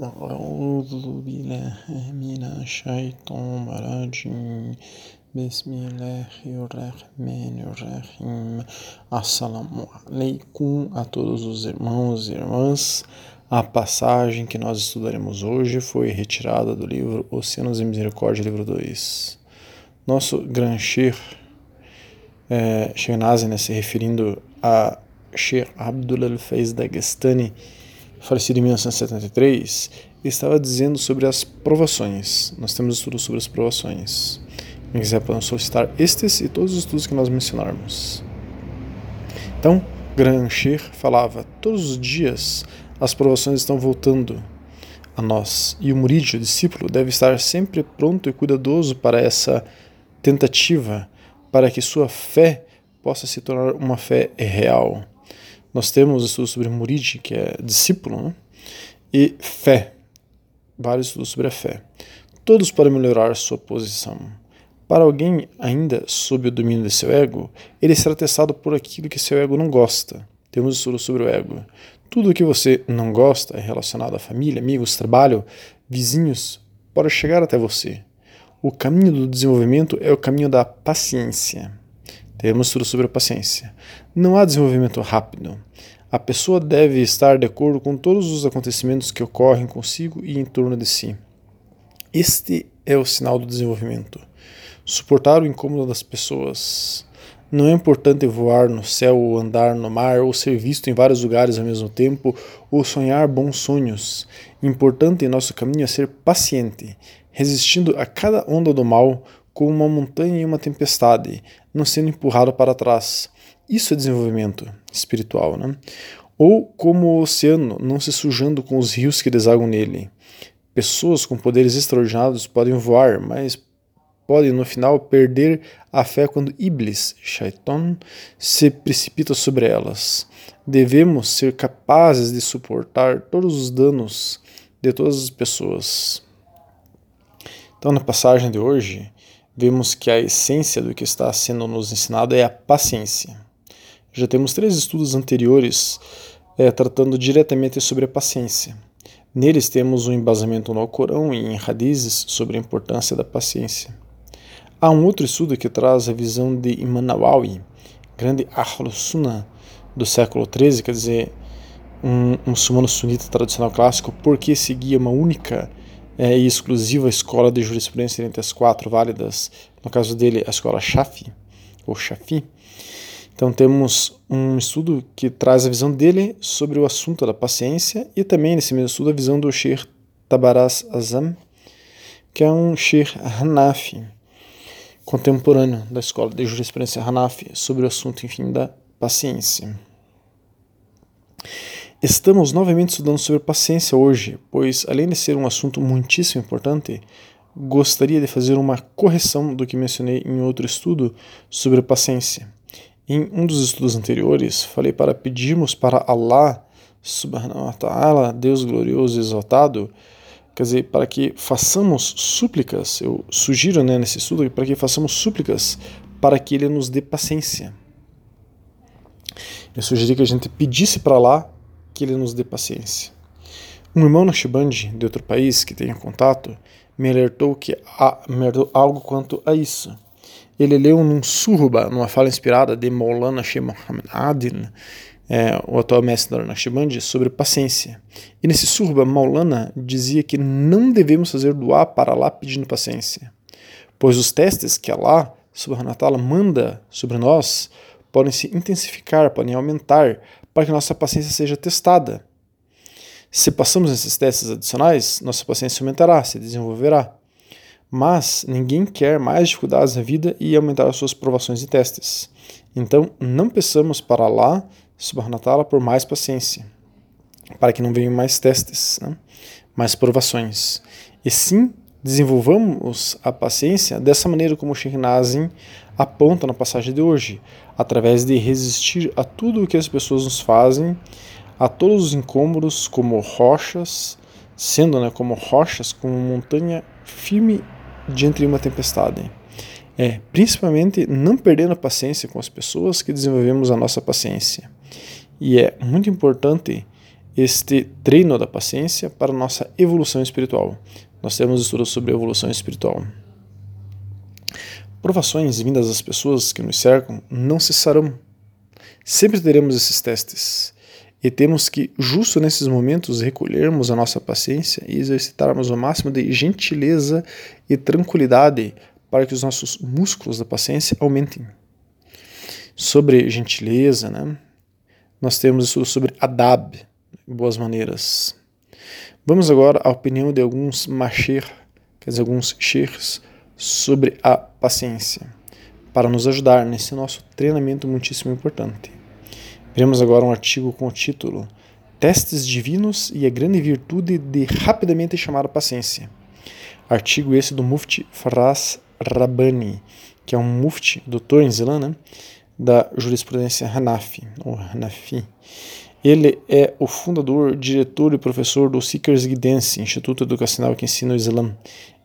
أعوذ بالله من الشيطان الرجيم بسم الله الرحمن الرحيم Assalamu alaikum a todos os irmãos e irmãs. A passagem que nós estudaremos hoje foi retirada do livro Oceanos e Misericórdia, livro 2. Nosso Gran Sheikh, é, Sheikh né, se referindo a Sheikh Abdul Al-Faiz Dagestani, falecido em 1973, estava dizendo sobre as provações. Nós temos estudos sobre as provações. Quem quiser podemos solicitar estes e todos os estudos que nós mencionarmos. Então, Gran Sheikh falava: todos os dias as provações estão voltando a nós e o murid, o discípulo, deve estar sempre pronto e cuidadoso para essa tentativa, para que sua fé possa se tornar uma fé real nós temos estudos sobre Murid, que é discípulo, né? e fé, vários estudos sobre a fé, todos para melhorar sua posição. Para alguém ainda sob o domínio de seu ego, ele será testado por aquilo que seu ego não gosta. Temos estudos sobre o ego. Tudo o que você não gosta é relacionado à família, amigos, trabalho, vizinhos, pode chegar até você. O caminho do desenvolvimento é o caminho da paciência. Temos estudo sobre a paciência. Não há desenvolvimento rápido. A pessoa deve estar de acordo com todos os acontecimentos que ocorrem consigo e em torno de si. Este é o sinal do desenvolvimento. Suportar o incômodo das pessoas. Não é importante voar no céu ou andar no mar ou ser visto em vários lugares ao mesmo tempo ou sonhar bons sonhos. Importante em nosso caminho é ser paciente, resistindo a cada onda do mal como uma montanha em uma tempestade, não sendo empurrado para trás. Isso é desenvolvimento espiritual, né? Ou como o oceano, não se sujando com os rios que desagam nele. Pessoas com poderes extraordinários podem voar, mas podem no final perder a fé quando Iblis, Shaitan, se precipita sobre elas. Devemos ser capazes de suportar todos os danos de todas as pessoas. Então, na passagem de hoje, vemos que a essência do que está sendo nos ensinado é a paciência. Já temos três estudos anteriores é, tratando diretamente sobre a paciência. Neles temos um embasamento no Alcorão e em hadizes sobre a importância da paciência. Há um outro estudo que traz a visão de Imam grande Ahlus Sunnah do século XIII, quer dizer, um, um muçulmano sunita tradicional clássico, porque seguia uma única é, e exclusiva escola de jurisprudência entre as quatro válidas, no caso dele, a escola Shafi, ou Shafi, então temos um estudo que traz a visão dele sobre o assunto da paciência e também nesse mesmo estudo a visão do Sheikh Tabaras Azam, que é um Sheikh Hanafi, contemporâneo da escola de jurisprudência Hanafi, sobre o assunto, enfim, da paciência. Estamos novamente estudando sobre paciência hoje, pois além de ser um assunto muitíssimo importante, gostaria de fazer uma correção do que mencionei em outro estudo sobre paciência. Em um dos estudos anteriores, falei para pedirmos para Allah, subhanahu wa ta'ala, Deus glorioso e exaltado, quer dizer, para que façamos súplicas, eu sugiro né, nesse estudo, para que façamos súplicas para que Ele nos dê paciência. Eu sugeri que a gente pedisse para lá que Ele nos dê paciência. Um irmão na Shibandi, de outro país, que tenha contato, me alertou que alertou algo quanto a isso ele leu num surba, numa fala inspirada de Maulana Sheikh Muhammad Adil, é, o atual mestre da Naqshband, sobre paciência. E nesse surba, Maulana dizia que não devemos fazer doar para Allah pedindo paciência, pois os testes que Allah subhanahu wa ta'ala manda sobre nós podem se intensificar, podem aumentar, para que nossa paciência seja testada. Se passamos esses testes adicionais, nossa paciência aumentará, se desenvolverá. Mas ninguém quer mais dificuldades na vida e aumentar as suas provações e testes. Então, não peçamos para wa ta'ala, por mais paciência, para que não venham mais testes, né? mais provações. E sim, desenvolvamos a paciência dessa maneira como Nazim aponta na passagem de hoje, através de resistir a tudo o que as pessoas nos fazem, a todos os incômodos como rochas, sendo né, como rochas, como montanha firme diante de uma tempestade. É, principalmente não perdendo a paciência com as pessoas que desenvolvemos a nossa paciência. E é muito importante este treino da paciência para nossa evolução espiritual. Nós temos estudos sobre evolução espiritual. Provações vindas das pessoas que nos cercam não cessarão. Sempre teremos esses testes. E temos que, justo nesses momentos, recolhermos a nossa paciência e exercitarmos o máximo de gentileza e tranquilidade para que os nossos músculos da paciência aumentem. Sobre gentileza, né? nós temos estudo sobre adab, boas maneiras. Vamos agora à opinião de alguns machir, quer dizer, alguns sheikhs, sobre a paciência, para nos ajudar nesse nosso treinamento muitíssimo importante. Veremos agora um artigo com o título Testes Divinos e a Grande Virtude de Rapidamente Chamar a Paciência. Artigo esse do Mufti Faraz Rabbani, que é um mufti, doutor em Islã, né, da jurisprudência Hanafi, ou Hanafi. Ele é o fundador, diretor e professor do Seekers Guidance, Instituto Educacional que ensina o Islã.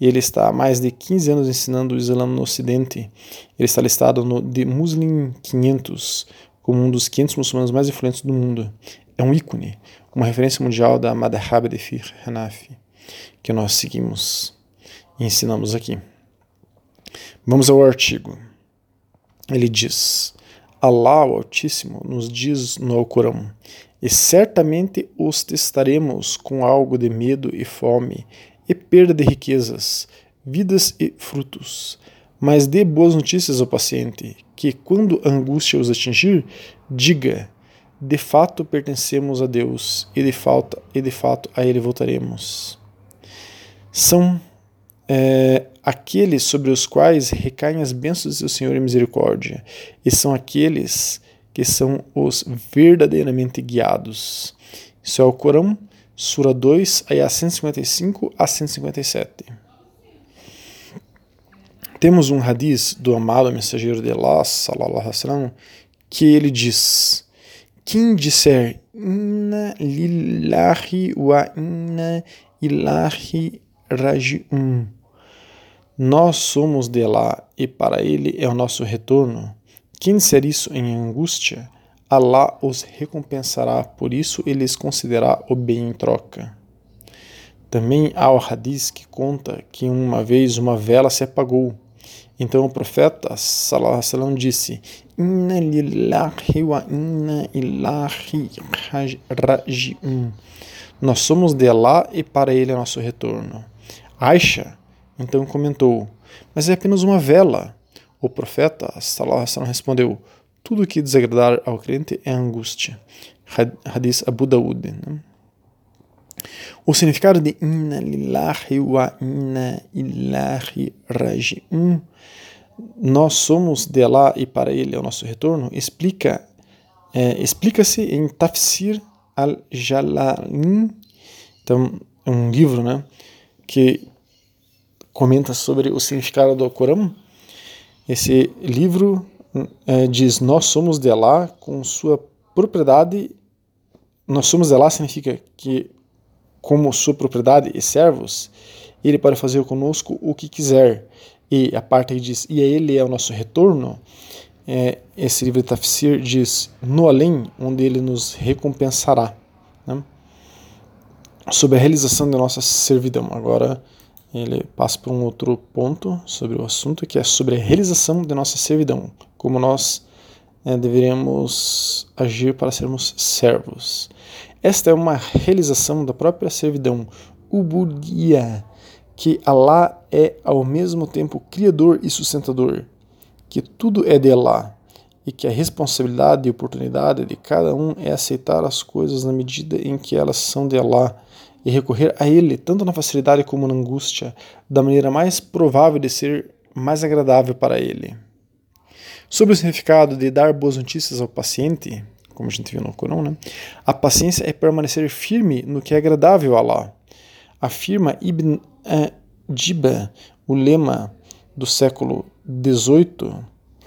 Ele está há mais de 15 anos ensinando o Islã no Ocidente. Ele está listado no The Muslim 500 como um dos 500 muçulmanos mais influentes do mundo. É um ícone, uma referência mundial da Madhhab de Fiqh Hanafi, que nós seguimos e ensinamos aqui. Vamos ao artigo. Ele diz: Allah, o Altíssimo, nos diz no Alcorão: E certamente os testaremos com algo de medo e fome, e perda de riquezas, vidas e frutos. Mas dê boas notícias ao paciente, que quando a angústia os atingir, diga: De fato pertencemos a Deus, e de fato, e de fato a Ele voltaremos. São é, aqueles sobre os quais recaem as bênçãos do Senhor e misericórdia, e são aqueles que são os verdadeiramente guiados. Isso é o Corão, Sura 2, ayah 155 a 157. Temos um hadith do amado mensageiro de Allah, sallallahu alaihi wasallam, que ele diz: Quem disser Inna lillahi wa inna ilahi raji'un nós somos de lá e para ele é o nosso retorno. Quem disser isso em angústia, Alá os recompensará, por isso ele lhes o bem em troca. Também há o hadith que conta que uma vez uma vela se apagou. Então o profeta wasallam disse: Inna lillahi wa inna ilahi raji'un. Nós somos de Allah e para ele é nosso retorno. Aisha então comentou: Mas é apenas uma vela. O profeta Salah respondeu: Tudo que desagradar ao crente é angústia. Hadith Abu Daud. Né? O significado de Inna lillahi wa inna ilahi raji'un nós somos de Allah e para Ele é o nosso retorno, explica é, explica-se em Tafsir al-Jalalain, então é um livro, né, que comenta sobre o significado do Corão. Esse livro é, diz: Nós somos de Allah com sua propriedade. Nós somos de Allah significa que, como sua propriedade e servos, ele pode fazer conosco o que quiser. E a parte que diz: E a ele é o nosso retorno. É, esse livro de Tafsir diz: No além, onde ele nos recompensará. Né? Sobre a realização da nossa servidão. Agora ele passa por um outro ponto sobre o assunto, que é sobre a realização de nossa servidão, como nós é, deveríamos agir para sermos servos. Esta é uma realização da própria servidão, ubudia, que Allah é ao mesmo tempo criador e sustentador, que tudo é de Allah e que a responsabilidade e oportunidade de cada um é aceitar as coisas na medida em que elas são de Allah e recorrer a Ele, tanto na facilidade como na angústia, da maneira mais provável de ser mais agradável para Ele. Sobre o significado de dar boas notícias ao paciente, como a gente viu no Corão, né? a paciência é permanecer firme no que é agradável a Allah. Afirma Ibn Jiba, o lema do século XVIII,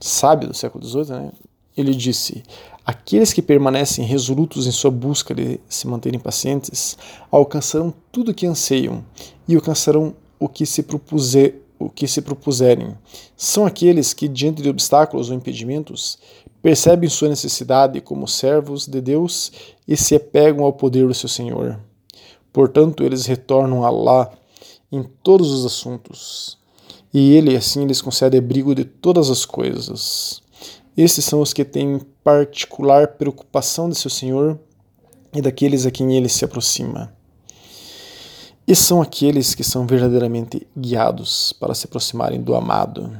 sábio do século XVIII, né? Ele disse: Aqueles que permanecem resolutos em sua busca de se manterem pacientes alcançarão tudo o que anseiam e alcançarão o que se propuser, o que se propuserem. São aqueles que, diante de obstáculos ou impedimentos, percebem sua necessidade como servos de Deus e se apegam ao poder do seu Senhor. Portanto, eles retornam a Allah em todos os assuntos, e Ele assim lhes concede abrigo de todas as coisas. Esses são os que têm particular preocupação de seu Senhor e daqueles a quem ele se aproxima. E são aqueles que são verdadeiramente guiados para se aproximarem do amado.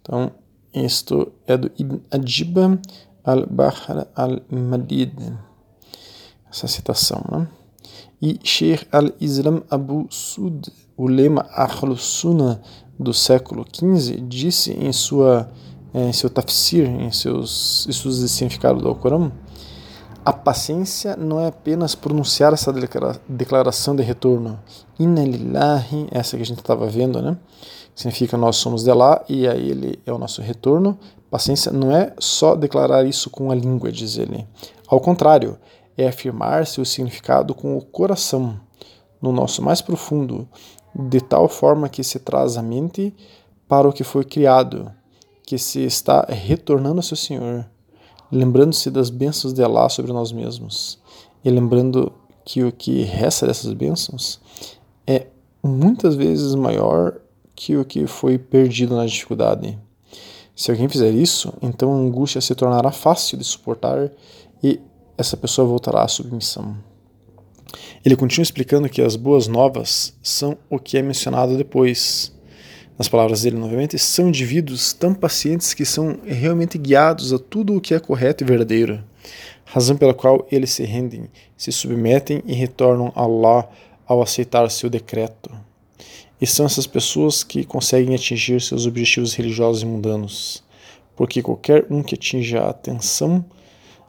Então, isto é do Ibn Ajiba al-Bahr al-Madid, essa citação. Né? E Sheikh al-Islam Abu Sud, o lema Ahl-Sunnah do século XV, disse em, sua, em seu tafsir, em seus estudos de significado do Alcorão, a paciência não é apenas pronunciar essa declaração de retorno. Inna essa que a gente estava vendo, né? Significa nós somos de lá e a ele é o nosso retorno. Paciência não é só declarar isso com a língua, diz ele. Ao contrário, é afirmar seu significado com o coração, no nosso mais profundo, de tal forma que se traz a mente para o que foi criado, que se está retornando ao seu Senhor lembrando-se das bênçãos de Allah sobre nós mesmos e lembrando que o que resta dessas bênçãos é muitas vezes maior que o que foi perdido na dificuldade. Se alguém fizer isso, então a angústia se tornará fácil de suportar e essa pessoa voltará à submissão. Ele continua explicando que as boas novas são o que é mencionado depois nas palavras dele novamente, são indivíduos tão pacientes que são realmente guiados a tudo o que é correto e verdadeiro, razão pela qual eles se rendem, se submetem e retornam a Allah ao aceitar seu decreto. E são essas pessoas que conseguem atingir seus objetivos religiosos e mundanos, porque qualquer um que atinja a atenção,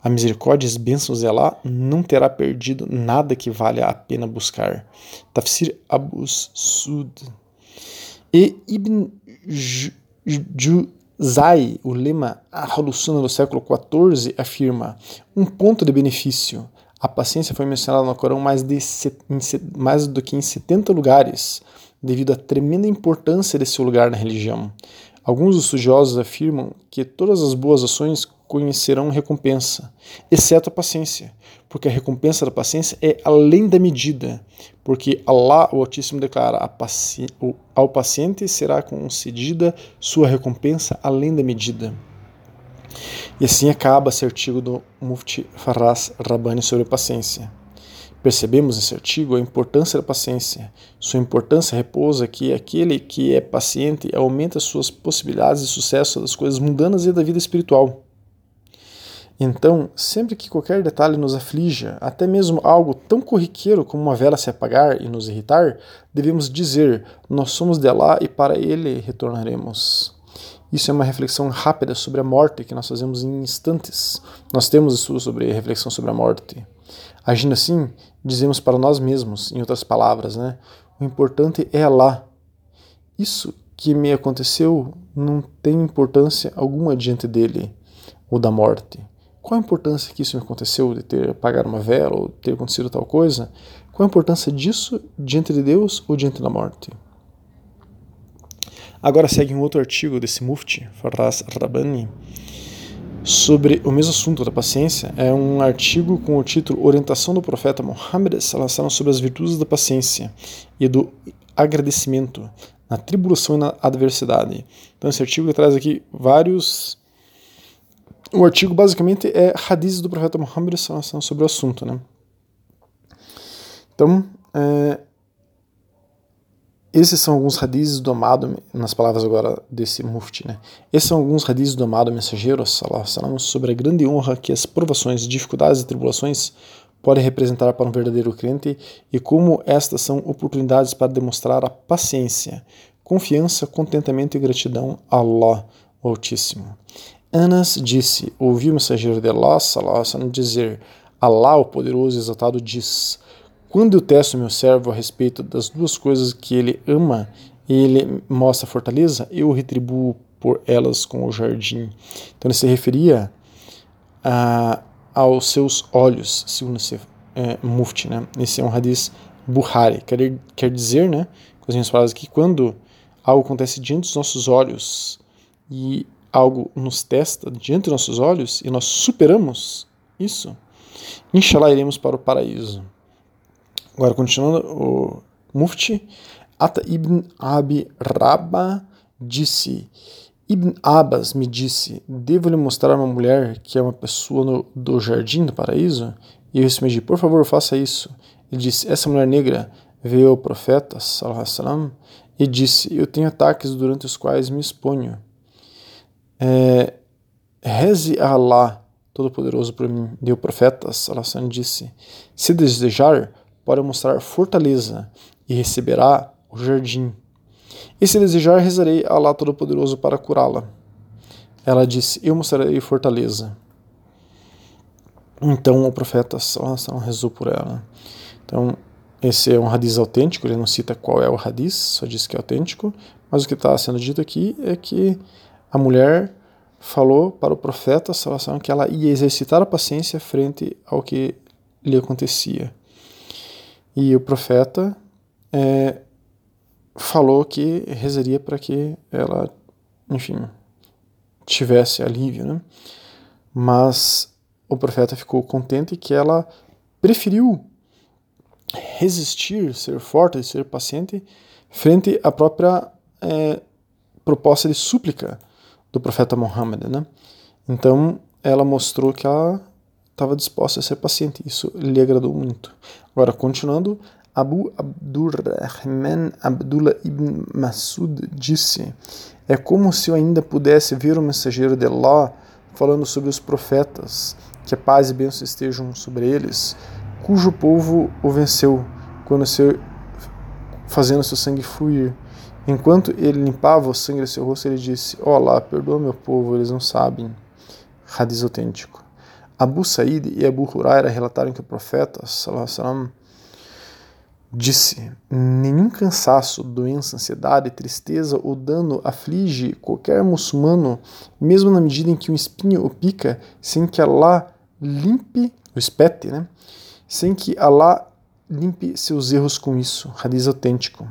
a misericórdia e as bênçãos de Allah não terá perdido nada que valha a pena buscar. Tafsir Abu Sud e Ibn Juzai, o lema Ahl-Sunnah do século XIV, afirma um ponto de benefício. A paciência foi mencionada no Corão mais, de, mais do que em 70 lugares, devido à tremenda importância desse lugar na religião. Alguns estudiosos afirmam que todas as boas ações conhecerão recompensa, exceto a paciência, porque a recompensa da paciência é além da medida, porque Allah, o Altíssimo, declara paci ao paciente será concedida sua recompensa além da medida. E assim acaba esse artigo do Mufti Faraz Rabbani sobre paciência. Percebemos nesse artigo a importância da paciência. Sua importância repousa que aquele que é paciente aumenta suas possibilidades de sucesso das coisas mundanas e da vida espiritual. Então, sempre que qualquer detalhe nos aflija, até mesmo algo tão corriqueiro como uma vela se apagar e nos irritar, devemos dizer: Nós somos de Allah e para Ele retornaremos. Isso é uma reflexão rápida sobre a morte que nós fazemos em instantes. Nós temos estudo sobre reflexão sobre a morte. Agindo assim, dizemos para nós mesmos, em outras palavras, né? O importante é Allah. Isso que me aconteceu não tem importância alguma diante dele ou da morte. Qual a importância que isso me aconteceu, de ter apagado uma vela ou ter acontecido tal coisa? Qual a importância disso diante de Deus ou diante da morte? Agora segue um outro artigo desse Mufti, Faraz Rabbani, sobre o mesmo assunto da paciência. É um artigo com o título Orientação do Profeta Muhammad sobre as virtudes da paciência e do agradecimento na tribulação e na adversidade. Então esse artigo traz aqui vários o artigo basicamente é hadizes do profeta Muhammad sobre o assunto, né? Então, é, esses são alguns hadizes do amado, nas palavras agora desse mufti, né? Esses são alguns hadizes do amado mensageiro, salam, sobre a grande honra que as provações, dificuldades e tribulações podem representar para um verdadeiro crente e como estas são oportunidades para demonstrar a paciência, confiança, contentamento e gratidão a Allah, o Altíssimo. Anas disse: Ouvi o mensageiro de Allah sallallahu dizer: Allah, o poderoso e exaltado, diz: Quando eu testo meu servo a respeito das duas coisas que ele ama e ele mostra fortaleza, eu retribuo por elas com o jardim. Então ele se referia a, aos seus olhos, segundo esse é, mufti, né? Esse é um hadith Buhari, quer, quer dizer, né, com as minhas palavras, que quando algo acontece diante dos nossos olhos e algo nos testa diante dos nossos olhos e nós superamos isso, inshallah iremos para o paraíso. Agora, continuando, o Mufti Ata ibn Abi Rabba disse: Ibn Abbas me disse: Devo lhe mostrar uma mulher que é uma pessoa no, do jardim do paraíso? E eu respondi: Por favor, faça isso. Ele disse: Essa mulher negra veio ao profeta salam, e disse: Eu tenho ataques durante os quais me exponho. É, Reze a Allah, Todo-Poderoso, por mim. E o profeta salam, disse: Se desejar, pode mostrar fortaleza e receberá o jardim. E se desejar, rezarei a Allah Todo-Poderoso para curá-la. Ela disse: Eu mostrarei fortaleza. Então o profeta sallam, rezou por ela. Então, esse é um radiz autêntico, ele não cita qual é o radiz, só diz que é autêntico, mas o que está sendo dito aqui é que a mulher falou para o profeta sallam, que ela ia exercitar a paciência frente ao que lhe acontecia. E o profeta é, falou que rezaria para que ela, enfim, tivesse alívio, né? Mas o profeta ficou contente que ela preferiu resistir, ser forte, ser paciente frente à própria é, proposta de súplica do profeta Muhammad, né? Então ela mostrou que ela estava disposta a ser paciente. Isso lhe agradou muito. Agora, continuando, Abu Abdurrahman Abdullah ibn Masud disse: É como se eu ainda pudesse ver o mensageiro de Allah falando sobre os profetas, que a paz e bênção estejam sobre eles, cujo povo o venceu quando seu, fazendo seu sangue fluir. Enquanto ele limpava o sangue de seu rosto, ele disse: Ó oh perdoa meu povo, eles não sabem. Hadith autêntico. Abu Said e Abu Huraira relataram que o profeta sallam, disse: Nenhum cansaço, doença, ansiedade, tristeza ou dano aflige qualquer muçulmano, mesmo na medida em que um espinho o pica, sem que Allah limpe, o espete, né? Sem que Allah limpe seus erros com isso. Hadith autêntico.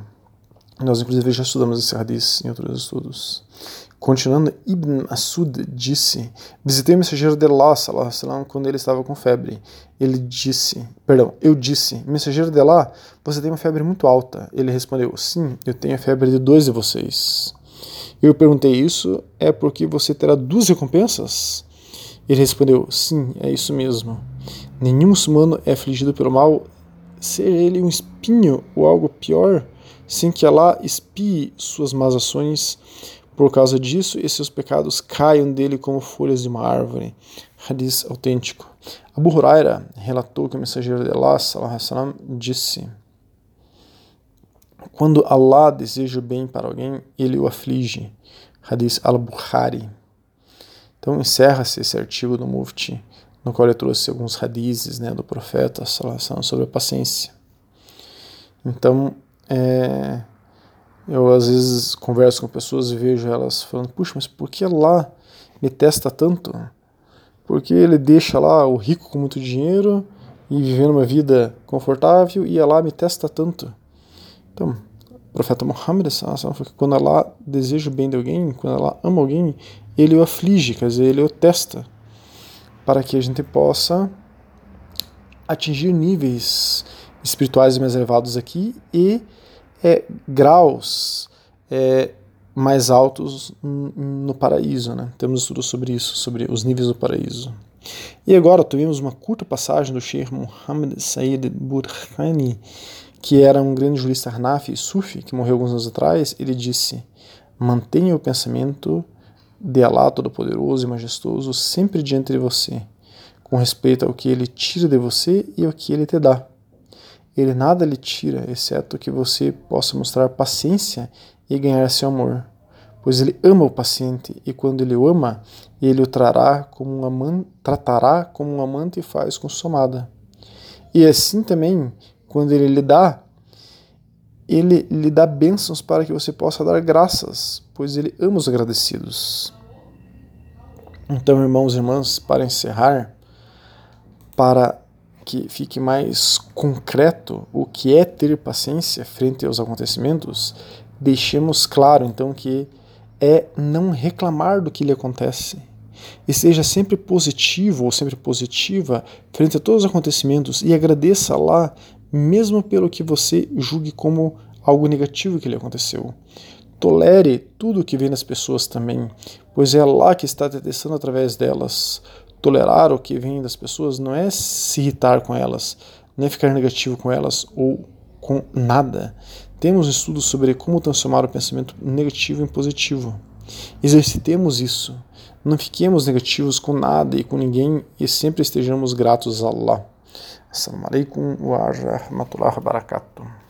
Nós, inclusive, já estudamos esse hadith em outros estudos. Continuando, Ibn Asud disse: Visitei o mensageiro de Allah quando ele estava com febre. Ele disse: Perdão, eu disse: Mensageiro de Allah, você tem uma febre muito alta. Ele respondeu: Sim, eu tenho a febre de dois de vocês. Eu perguntei: Isso é porque você terá duas recompensas? Ele respondeu: Sim, é isso mesmo. Nenhum muçulmano é afligido pelo mal, ser ele um espinho ou algo pior, sem que Allah espie suas más ações por causa disso, e seus pecados caiam dele como folhas de uma árvore. Hadith autêntico. Abu Huraira relatou que o mensageiro de Allah sallam, disse: Quando Allah deseja o bem para alguém, ele o aflige. Hadith al-Bukhari. Então encerra-se esse artigo do Mufti, no qual ele trouxe alguns hadizes né, do profeta sallam, sobre a paciência. Então, é, eu às vezes converso com pessoas e vejo elas falando: puxa, mas por que lá me testa tanto? Porque ele deixa lá o rico com muito dinheiro e vivendo uma vida confortável e Allah me testa tanto. Então, o profeta Muhammad falou que quando Allah deseja o bem de alguém, quando Allah ama alguém, ele o aflige, quer dizer, ele o testa, para que a gente possa atingir níveis espirituais mais elevados aqui e é, graus é, mais altos no paraíso. Né? Temos estudos sobre isso, sobre os níveis do paraíso. E agora tivemos uma curta passagem do Sheikh Muhammad Said Burhani, que era um grande jurista Hanafi Sufi, que morreu alguns anos atrás. Ele disse: Mantenha o pensamento de Allah Todo-Poderoso e Majestoso sempre diante de você, com respeito ao que ele tira de você e ao que ele te dá. Ele nada lhe tira, exceto que você possa mostrar paciência e ganhar seu amor. Pois ele ama o paciente, e quando ele o ama, ele o trará como um amante, tratará como um amante faz com sua amada. E assim também, quando ele lhe dá, ele lhe dá bênçãos para que você possa dar graças, pois ele ama os agradecidos. Então, irmãos e irmãs, para encerrar, para que fique mais concreto o que é ter paciência frente aos acontecimentos, deixemos claro então que é não reclamar do que lhe acontece. E seja sempre positivo ou sempre positiva frente a todos os acontecimentos e agradeça lá, mesmo pelo que você julgue como algo negativo que lhe aconteceu. Tolere tudo o que vem das pessoas também, pois é Allah que está te testando através delas. Tolerar o que vem das pessoas não é se irritar com elas, é ficar negativo com elas ou com nada. Temos estudos sobre como transformar o pensamento negativo em positivo. Exercitemos isso. Não fiquemos negativos com nada e com ninguém e sempre estejamos gratos a Allah. Assalamu alaikum wa rahmatullahi wa barakatuh.